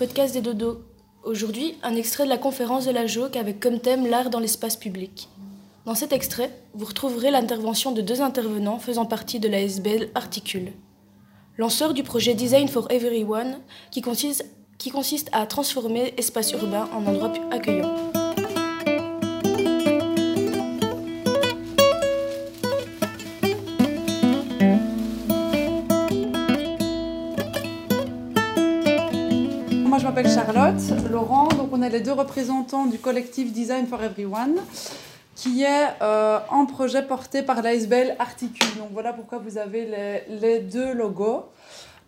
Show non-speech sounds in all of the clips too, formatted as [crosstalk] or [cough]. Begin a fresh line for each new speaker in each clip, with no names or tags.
Podcast des dodos. Aujourd'hui, un extrait de la conférence de la JOC avec comme thème l'art dans l'espace public. Dans cet extrait, vous retrouverez l'intervention de deux intervenants faisant partie de la SBL Articule. Lanceur du projet Design for Everyone, qui consiste, qui consiste à transformer espace urbain en endroit accueillant.
Charlotte, Laurent, donc on est les deux représentants du collectif Design for Everyone, qui est euh, un projet porté par l'ASBL Articule. Donc voilà pourquoi vous avez les, les deux logos.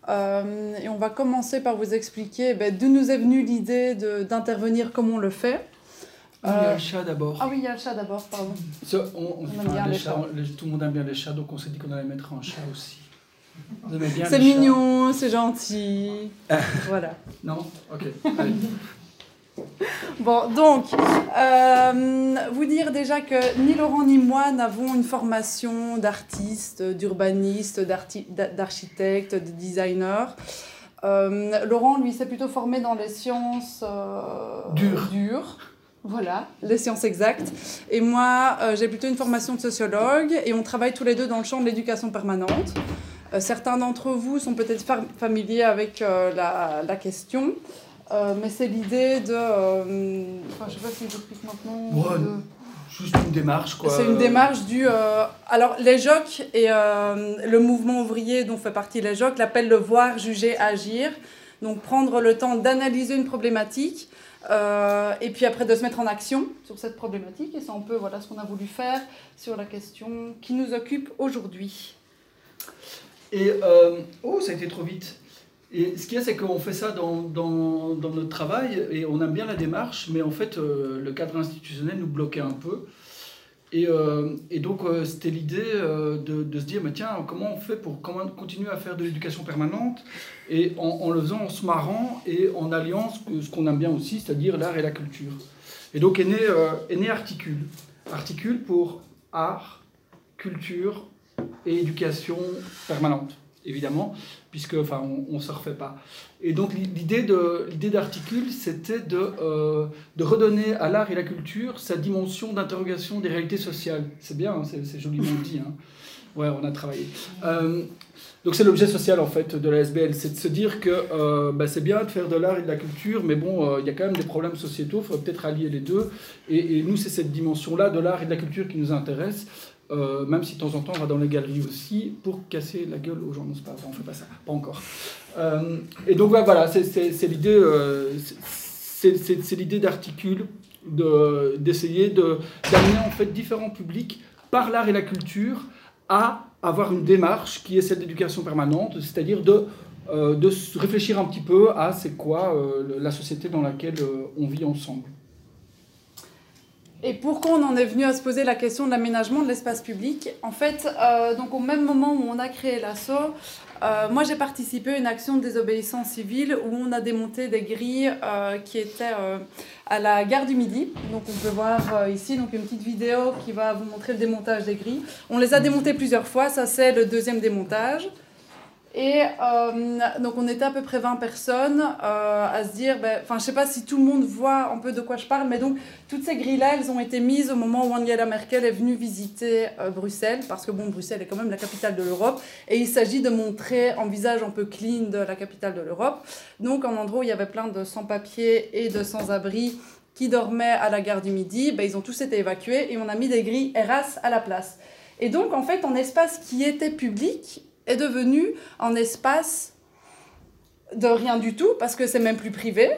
Euh, et on va commencer par vous expliquer ben, d'où nous est venue l'idée d'intervenir comme on le fait.
Ah, Il y a
Euh,
le chat d'abord.
Ah oui, il y a le chat d'abord, pardon.
Ça, on, on-
On aime
enfin,
bien
les
les
chats,
chats.
on- les- tout le monde aime bien les chats, donc on s'est dit qu'on allait mettre un chat aussi.
C'est mignon, c'est gentil. voilà.
Non Ok. Allez. [laughs]
Bon, donc, euh, vous dire déjà que ni Laurent ni moi n'avons une formation d'artiste, d'urbaniste, d'architecte, de designer. Euh, Laurent, lui, s'est plutôt formé dans les sciences euh,
Dures.
dures. Voilà, les sciences exactes. Et moi, j'ai plutôt une formation de sociologue et on travaille tous les deux dans le champ de l'éducation permanente. Euh, certains d'entre vous sont peut-être fa- familiers avec euh, la, la question. Euh, mais c'est l'idée de. enfin, je sais pas si j'explique maintenant.
Ouais,
de-
Juste une démarche, quoi.
C'est une démarche du. euh, alors, les JOC et euh, le mouvement ouvrier dont fait partie les JOC l'appellent le voir, juger, agir. Donc, prendre le temps d'analyser une problématique euh, et puis après de se mettre en action sur cette problématique. Et c'est un peu voilà, ce qu'on a voulu faire sur la question qui nous occupe aujourd'hui.
Et euh, oh, ça a été trop vite. Et ce qu'il y a, c'est qu'on fait ça dans, dans, notre travail et on aime bien la démarche, mais en fait, euh, le cadre institutionnel nous bloquait un peu. Et, euh, et donc, c'était l'idée de, de se dire, mais tiens, comment on fait pour continuer à faire de l'éducation permanente et en, en le faisant en se marrant et en alliant ce qu'on aime bien aussi, c'est-à-dire l'art et la culture. Et donc est né, est né Articule. Articule pour art, culture et éducation permanente, évidemment, puisque enfin, on ne se refait pas. Et donc l'i- l'idée d'Articule, c'était de, euh, de redonner à l'art et la culture sa dimension d'interrogation des réalités sociales. C'est bien, hein, c'est joliment dit. Hein. Ouais, on a travaillé. Euh, donc c'est l'objet social en fait de la SBL, c'est de se dire que euh, bah, c'est bien de faire de l'art et de la culture, mais bon, euh, il y a quand même des problèmes sociétaux, il faudrait peut-être allier les deux. Et nous, c'est cette dimension-là de l'art et de la culture qui nous intéresse, euh, même si de temps en temps on va dans les galeries aussi pour casser la gueule aux gens. Non, pas, on fait pas ça, pas encore. Euh, et donc voilà, c'est- l'idée, euh, c'est- l'idée d'articule, de- d'essayer de d'amener en fait différents publics par l'art et la culture à avoir une démarche qui est celle d'éducation permanente, c'est-à-dire de, euh, de réfléchir un petit peu à c'est quoi la société dans laquelle on vit ensemble.
Et pourquoi on en est venu à se poser la question de l'aménagement de l'espace public? En fait, euh, donc au même moment où on a créé l'assaut, euh, moi j'ai participé à une action de désobéissance civile où on a démonté des grilles euh, qui étaient à la gare du Midi. Donc on peut voir ici donc une petite vidéo qui va vous montrer le démontage des grilles. On les a démontées plusieurs fois, ça c'est le deuxième démontage. Et euh, donc on était à peu près 20 personnes euh, à se dire, ben, enfin je sais pas si tout le monde voit un peu de quoi je parle, mais donc toutes ces grilles-là, elles ont été mises au moment où Angela Merkel est venue visiter euh, Bruxelles, parce que bon, Bruxelles est quand même la capitale de l'Europe, et il s'agit de montrer un visage un peu clean de la capitale de l'Europe. Donc en endroit où il y avait plein de sans-papiers et de sans-abri qui dormaient à la gare du Midi, ben, ils ont tous été évacués et on a mis des grilles Eras à la place. Et donc en fait, un espace qui était public est devenu un espace de rien du tout, parce que c'est même plus privé,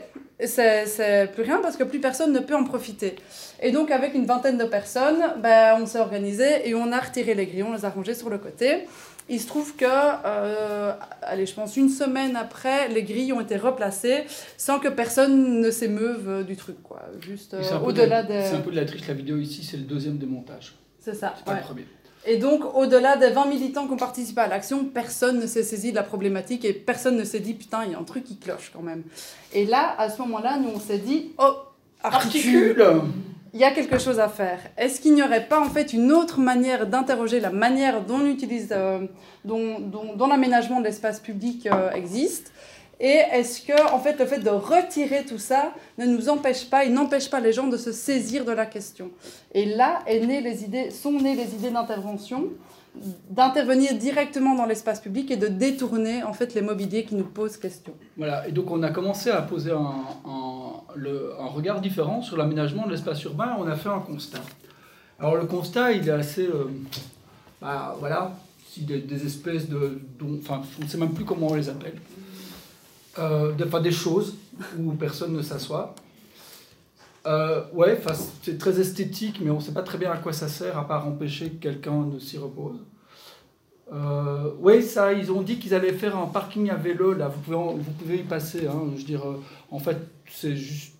c'est plus rien parce que plus personne ne peut en profiter. Et donc avec une vingtaine de personnes, ben, on s'est organisé et on a retiré les grilles, on les a rangés sur le côté. Il se trouve que, euh, allez, je pense une semaine après, les grilles ont été replacées sans que personne ne s'émeuve du truc, quoi. Juste euh,
c'est un peu
au-delà
de C'est un peu de la triche, la vidéo ici, c'est le deuxième démontage.
C'est ça,
C'est pas
ouais.
le premier.
Et donc, au-delà des 20 militants qui ont participé à l'action, personne ne s'est saisi de la problématique et personne ne s'est dit putain, il y a un truc qui cloche quand même. Et là, à ce moment-là, nous on s'est dit oh, Articule, il y a quelque chose à faire. Est-ce qu'il n'y aurait pas en fait une autre manière d'interroger la manière dont, utilise, euh, dont, dont, dont l'aménagement de l'espace public euh, existe? Et est-ce que, en fait, le fait de retirer tout ça ne nous empêche pas, il n'empêche pas les gens de se saisir de la question Et là sont nées les idées d'intervention, d'intervenir directement dans l'espace public et de détourner en fait les mobiliers qui nous posent question.
Voilà, et donc on a commencé à poser un regard différent sur l'aménagement de l'espace urbain. On a fait un constat. Alors le constat, il est assez, euh, bah, voilà, des, des espèces de, enfin, on ne sait même plus comment on les appelle euh, des choses où personne ne s'assoit. Euh, ouais, c'est très esthétique, mais on ne sait pas très bien à quoi ça sert, à part empêcher que quelqu'un ne s'y repose. Euh, ça, ils ont dit qu'ils allaient faire un parking à vélo, là, vous pouvez, vous pouvez y passer. Hein, je dire, euh, en fait, c'est juste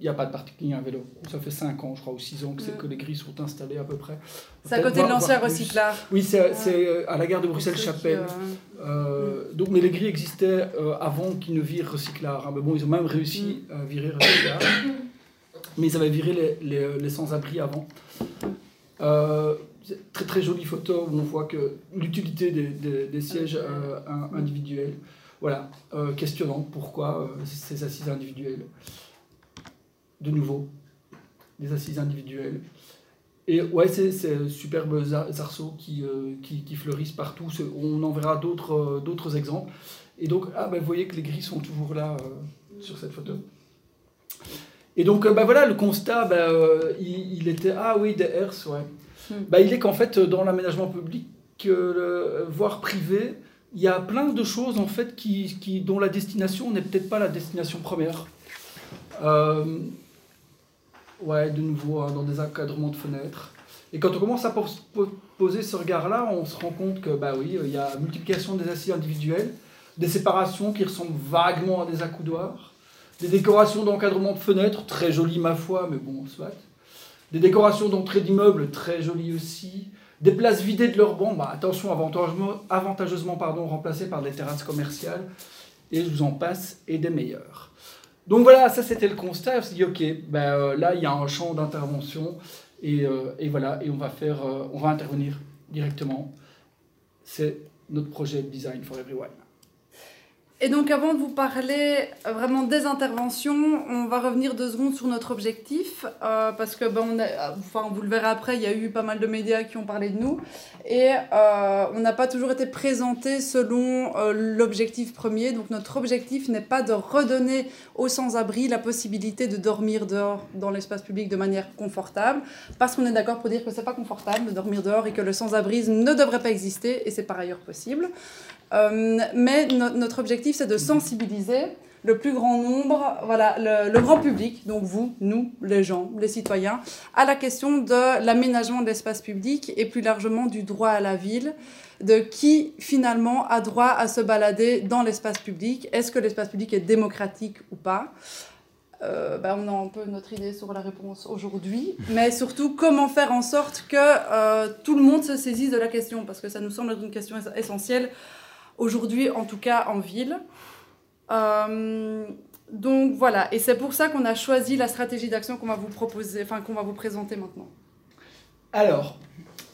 il n'y a pas de parking à vélo. Ça fait 5 ans, je crois, ou 6 ans que, c'est que les grilles sont installées à peu près.
C'est à côté de l'ancien recyclage.
Oui, c'est euh, à la gare de Bruxelles-Chapelle. Euh, donc, mais les grilles existaient euh, avant qu'ils ne virent recyclage. Hein. Mais bon, ils ont même réussi mm. à virer recyclage. mais ils avaient viré les, les, les sans-abri avant. très très jolie photo où on voit que l'utilité des, des, des, sièges individuels. Voilà, questionnant pourquoi ces assises individuelles de nouveau, des assises individuelles. Et ouais, c'est ces superbes arceaux qui, euh, qui, qui, fleurissent partout. On en verra d'autres euh, d'autres exemples. Et donc, ah, ben, vous voyez que les gris sont toujours là euh, sur cette photo. Et donc, ben, voilà, le constat, ben, il, était, ah oui, des herses, ouais. Hmm. Ben, il est qu'en fait, dans l'aménagement public, voire privé, il y a plein de choses en fait qui, qui dont la destination n'est peut-être pas la destination première. Ouais, de nouveau hein, dans des encadrements de fenêtres. Et quand on commence à poser ce regard-là, on se rend compte que, bah oui, il y a multiplication des assises individuelles, des séparations qui ressemblent vaguement à des accoudoirs, des décorations d'encadrement de fenêtres, très jolies ma foi, mais bon, soit. Des décorations d'entrée d'immeubles, très jolies aussi. Des places vidées de leurs bancs, bah, attention, avantageusement, remplacées par des terrasses commerciales. Et je vous en passe, et des meilleures. Donc voilà, ça c'était le constat. On s'est dit, ok, ben, euh, là il y a un champ d'intervention et, euh, voilà, et on va, faire, euh, on va intervenir directement. C'est notre projet Design for Everyone.
Et donc avant de vous parler euh, vraiment des interventions, on va revenir deux secondes sur notre objectif, euh, parce que ben, on a, enfin, vous le verrez après, il y a eu pas mal de médias qui ont parlé de nous, et euh, on n'a pas toujours été présenté selon l'objectif premier. Donc notre objectif n'est pas de redonner aux sans-abri la possibilité de dormir dehors dans l'espace public de manière confortable, parce qu'on est d'accord pour dire que c'est pas confortable de dormir dehors et que le sans-abrisme ne devrait pas exister, et c'est par ailleurs possible. Euh, mais notre objectif, c'est de sensibiliser le plus grand nombre, voilà, le, grand public, donc vous, nous, les gens, les citoyens, à la question de l'aménagement de l'espace public et plus largement du droit à la ville, de qui finalement a droit à se balader dans l'espace public. Est-ce que l'espace public est démocratique ou pas? Euh, ben, on a un peu notre idée sur la réponse aujourd'hui, mais surtout comment faire en sorte que euh, tout le monde se saisisse de la question, parce que ça nous semble être une question essentielle aujourd'hui en tout cas en ville. Euh, donc voilà, et c'est pour ça qu'on a choisi la stratégie d'action qu'on va vous proposer, enfin qu'on va vous présenter maintenant.
Alors,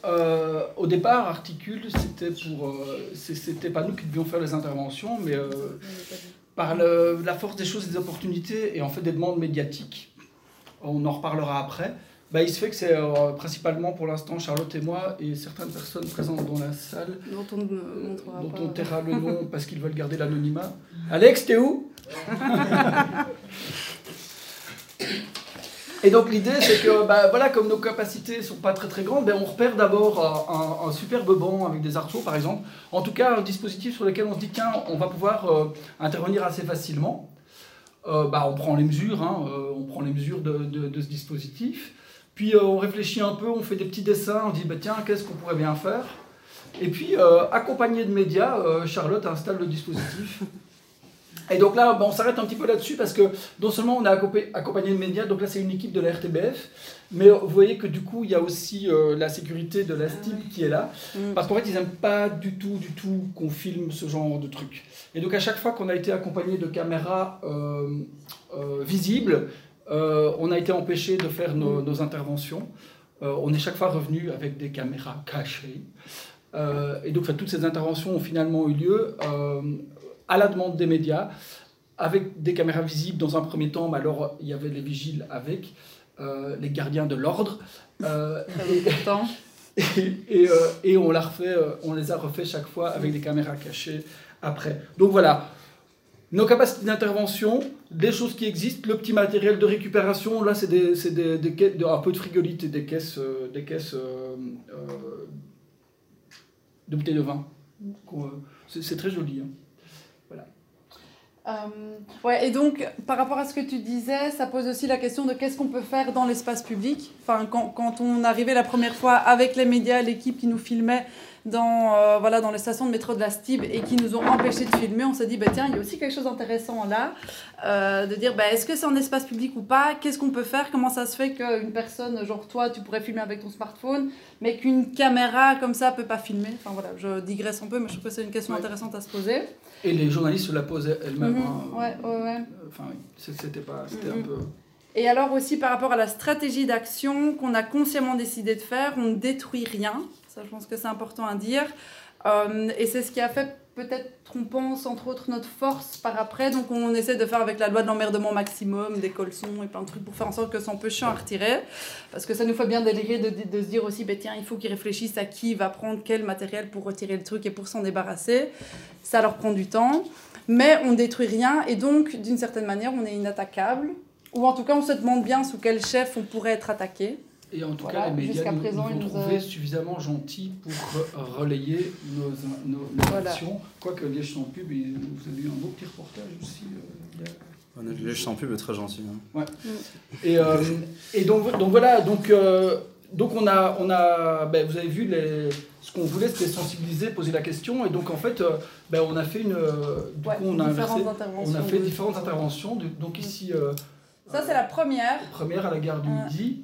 euh, au départ, Articule, c'était pour, euh, c'était pas nous qui devions faire les interventions, mais par la force des choses des opportunités et en fait des demandes médiatiques. On en reparlera après. Bah, il se fait que c'est euh, principalement pour l'instant Charlotte et moi et certaines personnes présentes dans la salle
dont on, dont
on taira le nom parce qu'ils veulent garder l'anonymat. Alex, t'es où? [laughs] Et donc l'idée c'est que bah, voilà, comme nos capacités sont pas très très grandes, ben, on repère d'abord un, superbe banc avec des arceaux par exemple. En tout cas un dispositif sur lequel on se dit tiens on va pouvoir euh, intervenir assez facilement. Euh, bah, on prend les mesures, hein, on prend les mesures de, de, de ce dispositif. Puis euh, on réfléchit un peu, on fait des petits dessins, on dit bah, tiens, qu'est-ce qu'on pourrait bien faire? Et puis, euh, accompagné de médias, euh, Charlotte installe le dispositif. [laughs] Et donc là, on s'arrête un petit peu là-dessus parce que non seulement on a accompagné de médias, donc là c'est une équipe de la RTBF, mais vous voyez que du coup il y a aussi la sécurité de la STIP qui est là, mm. parce qu'en fait ils n'aiment pas du tout, du tout qu'on filme ce genre de trucs. Et donc à chaque fois qu'on a été accompagné de caméras visibles, euh, on a été empêché de faire nos, interventions. Euh, on est chaque fois revenu avec des caméras cachées. Euh, et donc toutes ces interventions ont finalement eu lieu à la demande des médias, avec des caméras visibles dans un premier temps, mais alors il y avait les vigiles avec, les gardiens de l'ordre. et, et, et, on, la refait, on les a refait chaque fois avec des caméras cachées après. Donc voilà, nos capacités d'intervention, des choses qui existent, le petit matériel de récupération, là c'est des, des, un peu de frigolite et des caisses, euh, des caisses euh, euh, de bouteilles de vin. C'est très joli. Hein.
Ouais, et donc par rapport à ce que tu disais, ça pose aussi la question de qu'est-ce qu'on peut faire dans l'espace public? Enfin, quand, quand, on arrivait la première fois avec les médias, l'équipe qui nous filmait, dans, euh, voilà, dans les stations de métro de la STIB et qui nous ont empêchés de filmer, on s'est dit, bah, tiens, il y a aussi quelque chose d'intéressant là, euh, de dire, bah, est-ce que c'est en espace public ou pas? Qu'est-ce qu'on peut faire? Comment ça se fait qu'une personne, genre toi, tu pourrais filmer avec ton smartphone, mais qu'une caméra comme ça peut pas filmer? Enfin voilà, je digresse un peu, mais je trouve que c'est une question intéressante à se poser.
Et les journalistes se la posaient elles-mêmes. Mhm.
Hein. Ouais, ouais, ouais.
Enfin, c'était pas, c'était un mhm. peu...
Et alors aussi par rapport à la stratégie d'action qu'on a consciemment décidé de faire, on ne détruit rien. Je pense que c'est important à dire. Euh, et c'est ce qui a fait peut-être, on pense, entre autres, notre force par après. Donc on essaie de faire avec la loi de l'emmerdement maximum, des colsons et plein de trucs pour faire en sorte que un peu chiant à retirer. Parce que ça nous fait bien délirer de, se dire aussi, ben, tiens, il faut qu'ils réfléchissent à qui va prendre quel matériel pour retirer le truc et pour s'en débarrasser. Ça leur prend du temps. Mais on détruit rien et donc, d'une certaine manière, on est inattaquable. Ou en tout cas, on se demande bien sous quel chef on pourrait être attaqué.
Et en tout cas, les médias nous, présent, nous ont trouvé suffisamment gentils pour relayer nos, nos, nos actions. Quoique Liège sans pub, vous avez eu un beau petit reportage aussi.
Euh, Liège sans pub est très gentil.
Hein. Ouais. Mm. Et, euh, et donc, donc voilà, donc, euh, donc on a, on a ben, vous avez vu, les, ce qu'on voulait c'était sensibiliser, poser la question. Et donc en fait, euh, ben, on a fait une. Du coup, on a, inversé, on a fait différentes interventions. donc ici.
Ça, c'est la première.
Première à la gare du Midi.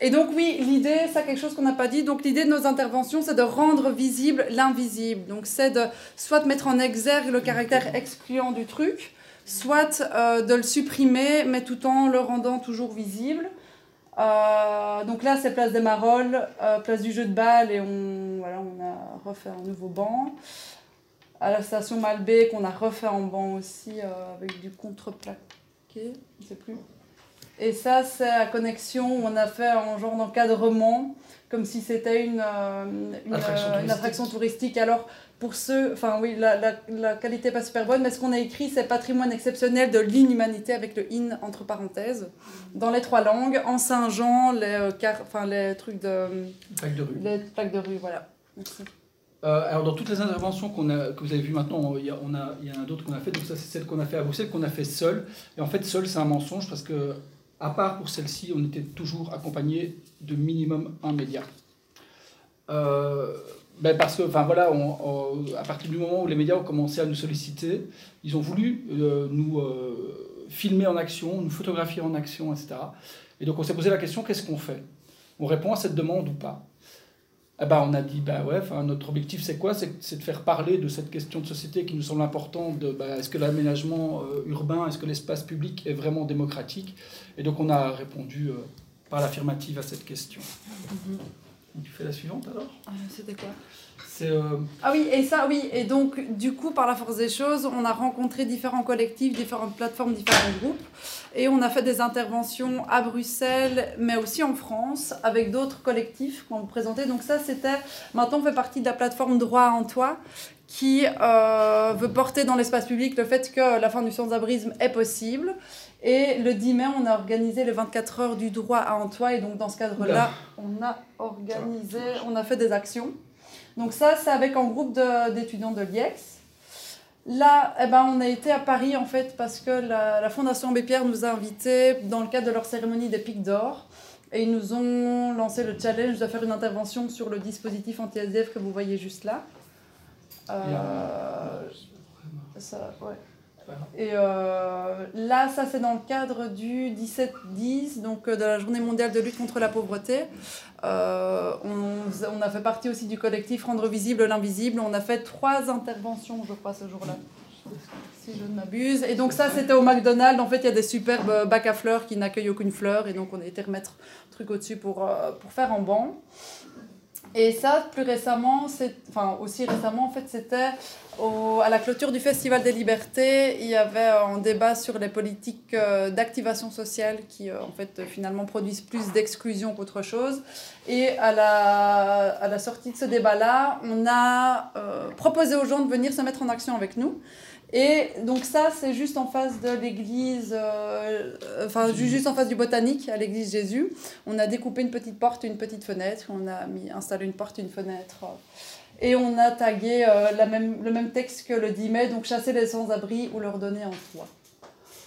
Et donc oui, l'idée, ça quelque chose qu'on n'a pas dit, donc l'idée de nos interventions, c'est de rendre visible l'invisible. Donc c'est de soit de mettre en exergue le caractère excluant du truc, soit euh, de le supprimer, mais tout en le rendant toujours visible. Euh, donc là, c'est place des Marolles, euh, place du jeu de balle, et on, voilà, on a refait un nouveau banc. À la station Malbec, on a refait un banc aussi avec du contreplaqué, je ne sais plus. Et ça, c'est la connexion où on a fait un genre d'encadrement, comme si c'était une, euh, une, attraction, euh, une attraction touristique. Alors, pour ceux, enfin oui, la, la, la qualité n'est pas super bonne, mais ce qu'on a écrit, c'est patrimoine exceptionnel de l'inhumanité avec le in entre parenthèses, dans les trois langues, en Saint-Jean, les, euh, enfin, les trucs de.
Plaques de rue.
Les plaques de rue, voilà. Merci.
alors, dans toutes les interventions qu'on a, que vous avez vues maintenant, il y, a, on a, il y en a d'autres qu'on a fait. Donc, ça, c'est celle qu'on a fait à Bruxelles, qu'on a fait seul. Et en fait, seul, c'est un mensonge parce que à part pour celle-ci, on était toujours accompagné de minimum un média. Euh, ben parce que, enfin voilà, à partir du moment où les médias ont commencé à nous solliciter, ils ont voulu euh, nous euh, filmer en action, nous photographier en action, etc. Et donc on s'est posé la question qu'est-ce qu'on fait? On répond à cette demande ou pas? Eh ben, on a dit, bah ouais, notre objectif c'est quoi? C'est de faire parler de cette question de société qui nous semble importante, de bah, est-ce que l'aménagement euh, urbain, est-ce que l'espace public est vraiment démocratique? Et donc on a répondu euh, par l'affirmative à cette question. Mm-hmm. Tu fais la suivante alors?
Ah, C'était quoi?
Euh,
ah oui, et ça, oui. Et donc, du coup, par la force des choses, on a rencontré différents collectifs, différentes plateformes, différents groupes. Et on a fait des interventions à Bruxelles, mais aussi en France, avec d'autres collectifs qu'on vous présentait. Donc ça, c'était... Maintenant, on fait partie de la plateforme Droit en Toi, qui euh, veut porter dans l'espace public le fait que la fin du sans-abrisme est possible. Et le 10 mai, on a organisé les 24 heures du droit à Antoine. Et donc, dans ce cadre-là, on a organisé, on a fait des actions. Donc ça, c'est avec un groupe d'étudiants de, l'IEX. Là, eh ben, on a été à Paris en fait parce que la, Fondation Abbé Pierre nous a invités dans le cadre de leur cérémonie des Pics d'Or. Et ils nous ont lancé le challenge de faire une intervention sur le dispositif anti-SDF que vous voyez juste là. Euh, ça, ouais. Et euh, là, ça c'est dans le cadre du 17-10, donc euh, de la journée mondiale de lutte contre la pauvreté. Euh, on, a fait partie aussi du collectif Rendre visible l'invisible. On a fait trois interventions, je crois, ce jour-là, si je ne m'abuse. Et donc ça, c'était au McDonald's. En fait, il y a des superbes bacs à fleurs qui n'accueillent aucune fleur. Et donc on a été remettre un truc au-dessus pour, pour faire en banc. Et ça, plus récemment, enfin aussi récemment, en fait, c'était à la clôture du Festival des Libertés, il y avait un débat sur les politiques euh, d'activation sociale qui, euh, en fait, finalement produisent plus d'exclusion qu'autre chose. Et à la, à la sortie de ce débat-là, on a euh, proposé aux gens de venir se mettre en action avec nous. Et donc ça, c'est juste en face de l'église, enfin juste en face du botanique, à l'église Jésus. On a découpé une petite porte, une petite fenêtre, on a mis, installé une porte, une fenêtre. Et on a tagué euh, la même, le même texte que le 10 mai, donc chasser les sans-abri ou leur donner un toit.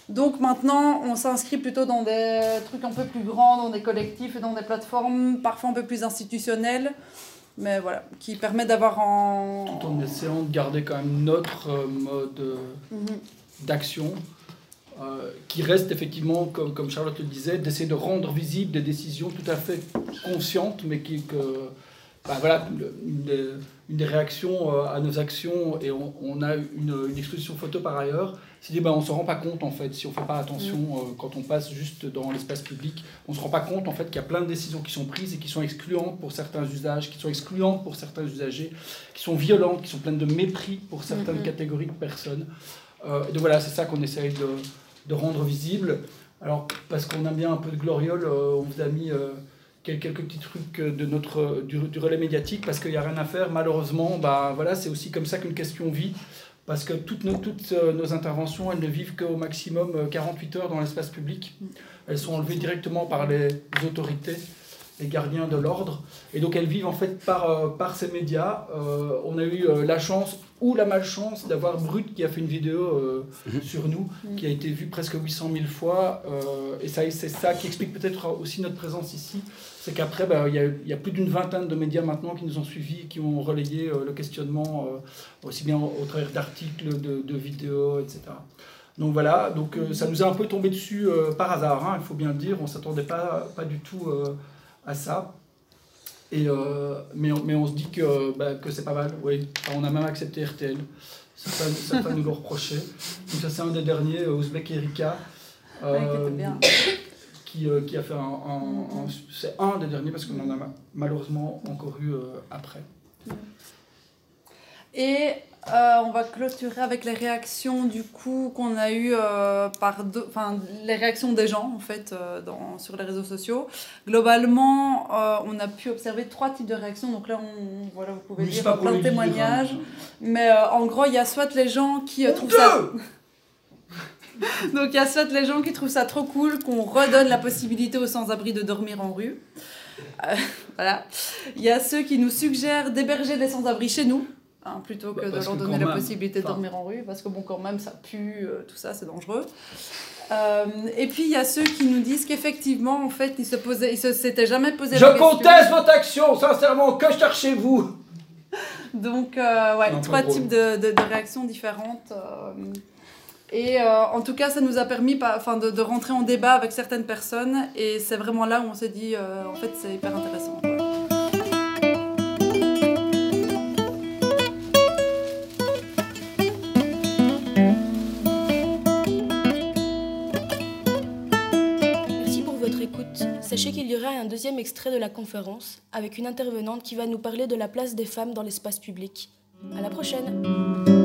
Donc maintenant, on s'inscrit plutôt dans des trucs un peu plus grands, dans des collectifs et dans des plateformes parfois un peu plus institutionnelles, mais voilà, qui permet d'avoir en...
Tout en essayant de garder quand même notre euh, mode mhm. d'action, euh, qui reste effectivement, comme, comme Charlotte le disait, d'essayer de rendre visibles des décisions tout à fait conscientes, mais qui... Que, bah, voilà, une des, réactions euh, à nos actions, et on, a une, une, exposition photo par ailleurs, c'est dit bah, on ne se rend pas compte en fait, si on ne fait pas attention mm. euh, quand on passe juste dans l'espace public, on ne se rend pas compte en fait qu'il y a plein de décisions qui sont prises et qui sont excluantes pour certains usages, qui sont excluantes pour certains usagers, qui sont violentes, qui sont pleines de mépris pour certaines mm-hmm. catégories de personnes. Euh, et donc voilà, c'est ça qu'on essaye de, de, rendre visible. Alors, parce qu'on a bien un peu de gloriole, on vous a mis quelques petits trucs de notre, du, relais médiatique parce qu'il n'y a rien à faire. Malheureusement, bah, voilà, c'est aussi comme ça qu'une question vit. Parce que toutes nos, toutes euh, nos interventions, elles ne vivent qu'au maximum 48 euh, heures dans l'espace public. Elles sont enlevées directement par les autorités, les gardiens de l'ordre. Et donc elles vivent en fait euh, par ces médias. on a eu la chance ou la malchance d'avoir Brut qui a fait une vidéo mhm. sur nous, mhm. qui a été vue presque 800 000 fois. et ça, c'est ça qui explique peut-être aussi notre présence ici c'est qu'après, bah, il y, a plus d'une vingtaine de médias maintenant qui nous ont suivis, qui ont relayé euh, le questionnement, euh, aussi bien au, travers d'articles, de, vidéos, etc. Donc voilà, donc euh, ça nous a un peu tombé dessus par hasard, hein, il faut bien le dire, on ne s'attendait pas, pas du tout à ça. Et, mais, on, mais on se dit que, bah, que c'est pas mal, oui. on a même accepté RTL, ça pas nous le reprocher. Donc ça c'est un des derniers, Ouzbek Erika. qui, euh, qui a fait un, c'est un des derniers parce qu'on en a malheureusement encore eu euh, après.
Et euh, on va clôturer avec les réactions du coup qu'on a eu par enfin les réactions des gens en fait dans, sur les réseaux sociaux. Globalement, on a pu observer trois types de réactions. Donc là, on, voilà, vous pouvez lire plein de hein. témoignages. Mais en gros, il y a soit les gens qui trouvent ça [laughs] Donc il y a soit les gens qui trouvent ça trop cool qu'on redonne la possibilité aux sans-abri de dormir en rue. Euh, [laughs] voilà. Il y a ceux qui nous suggèrent d'héberger les sans-abri chez nous. Hein, plutôt que bah, de leur donner la possibilité de dormir en rue, parce que bon, quand même, ça pue, euh, tout ça, c'est dangereux. Euh, et puis il y a ceux qui nous disent qu'effectivement, en fait, ils se posaient, ils se s'étaient jamais posé
Je la question. Je conteste votre action, sincèrement, que cherchez-vous? [laughs]
Donc, ouais, trois types de, de, de, réactions différentes. Et euh, en tout cas, ça nous a permis enfin, de, de, rentrer en débat avec certaines personnes. Et c'est vraiment là où on s'est dit, euh, en fait, c'est hyper intéressant.
Sachez qu'il y aura un deuxième extrait de la conférence avec une intervenante qui va nous parler de la place des femmes dans l'espace public. À la prochaine!